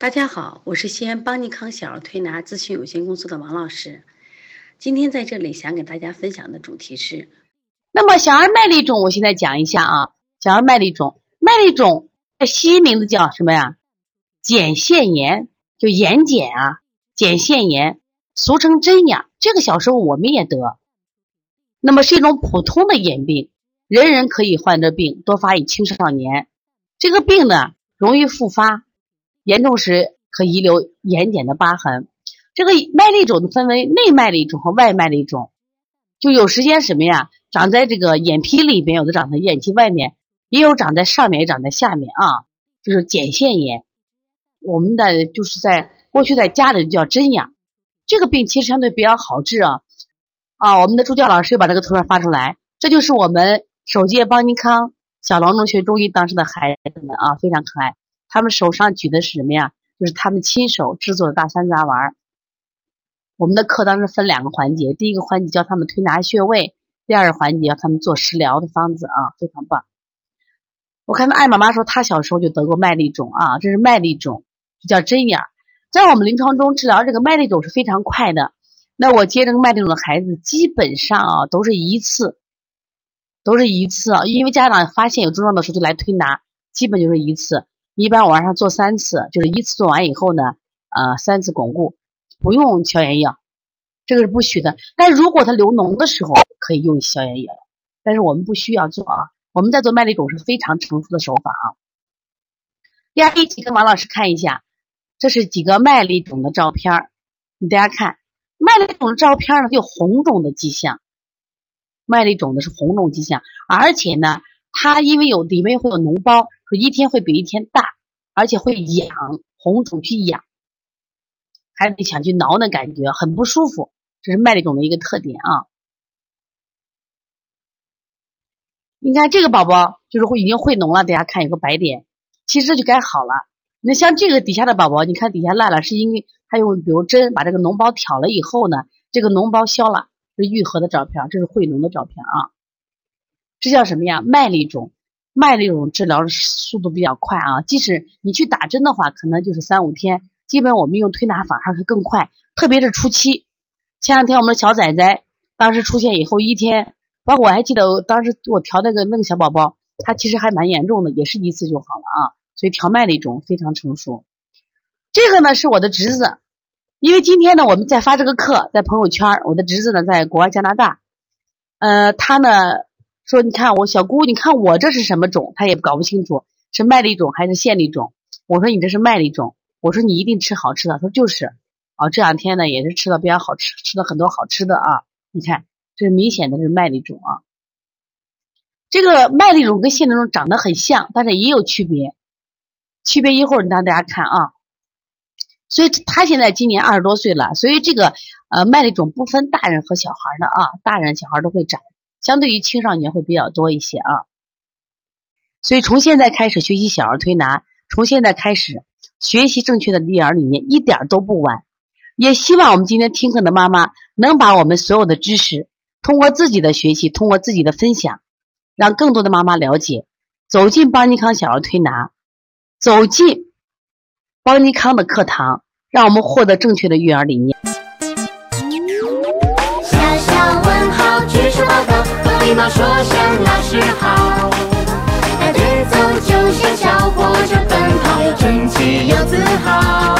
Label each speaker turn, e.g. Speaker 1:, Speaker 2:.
Speaker 1: 大家好，我是西安邦尼康小儿推拿咨询有限公司的王老师。今天在这里想给大家分享的主题是，
Speaker 2: 那么小儿麦粒肿，我现在讲一下啊。小儿麦粒肿，麦粒肿西医名字叫什么呀？睑腺炎，就眼睑啊，睑腺炎，俗称针眼。这个小时候我们也得，那么是一种普通的眼病，人人可以患这病，多发于青少年。这个病呢，容易复发。严重时可遗留眼睑的疤痕。这个麦粒肿分为内麦粒肿和外麦粒肿，就有时间什么呀？长在这个眼皮里边，有的长在眼皮外面，也有长在上面，也长在下面啊。就是睑腺炎，我们的就是在过去在家里叫针眼。这个病其实相对比较好治啊。啊，我们的助教老师又把这个图片发出来，这就是我们首届邦尼康小郎中学中医当时的孩子们啊，非常可爱。他们手上举的是什么呀？就是他们亲手制作的大山楂丸。我们的课当时分两个环节，第一个环节教他们推拿穴位，第二个环节教他们做食疗的方子啊，非常棒。我看到艾妈妈说她小时候就得过麦粒肿啊，这是麦粒肿，叫针眼。在我们临床中治疗这个麦粒肿是非常快的。那我接这个麦粒肿的孩子，基本上啊都是一次，都是一次啊，因为家长发现有症状的时候就来推拿，基本就是一次。一般晚上做三次，就是一次做完以后呢，呃，三次巩固，不用消炎药，这个是不许的。但如果它流脓的时候，可以用消炎药，但是我们不需要做啊。我们在做麦粒肿是非常成熟的手法啊。第二，一起跟王老师看一下，这是几个麦粒肿的照片儿，你大家看，麦粒肿的照片呢，有红肿的迹象，麦粒肿的是红肿迹象，而且呢，它因为有里面会有脓包。一天会比一天大，而且会痒，红肿去痒，还得想去挠那感觉，很不舒服。这是麦粒肿的一个特点啊。你看这个宝宝就是会已经会脓了，大家看有个白点，其实就该好了。那像这个底下的宝宝，你看底下烂了，是因为他用比如针把这个脓包挑了以后呢，这个脓包消了，是愈合的照片，这是会脓的照片啊。这叫什么呀？麦粒肿。麦粒肿治疗的速度比较快啊，即使你去打针的话，可能就是三五天。基本我们用推拿法还是更快，特别是初期。前两天我们的小崽崽当时出现以后一天，包括我还记得当时我调那个那个小宝宝，他其实还蛮严重的，也是一次就好了啊。所以调麦粒肿非常成熟。这个呢是我的侄子，因为今天呢我们在发这个课，在朋友圈，我的侄子呢在国外加拿大，呃，他呢。说，你看我小姑，你看我这是什么种？她也搞不清楚是麦粒种还是线粒种。我说你这是麦粒种，我说你一定吃好吃的。他说就是，啊，这两天呢也是吃的比较好吃，吃了很多好吃的啊。你看，这是明显的是麦粒种啊。这个麦粒种跟线粒种长得很像，但是也有区别，区别一会儿让大家看啊。所以他现在今年二十多岁了，所以这个呃麦粒种不分大人和小孩的啊，大人小孩都会长。相对于青少年会比较多一些啊，所以从现在开始学习小儿推拿，从现在开始学习正确的育儿理念一点都不晚。也希望我们今天听课的妈妈能把我们所有的知识，通过自己的学习，通过自己的分享，让更多的妈妈了解，走进邦尼康小儿推拿，走进邦尼康的课堂，让我们获得正确的育儿理念。
Speaker 3: 礼貌说声老师好。排队走就像小火车奔跑又整齐又自豪。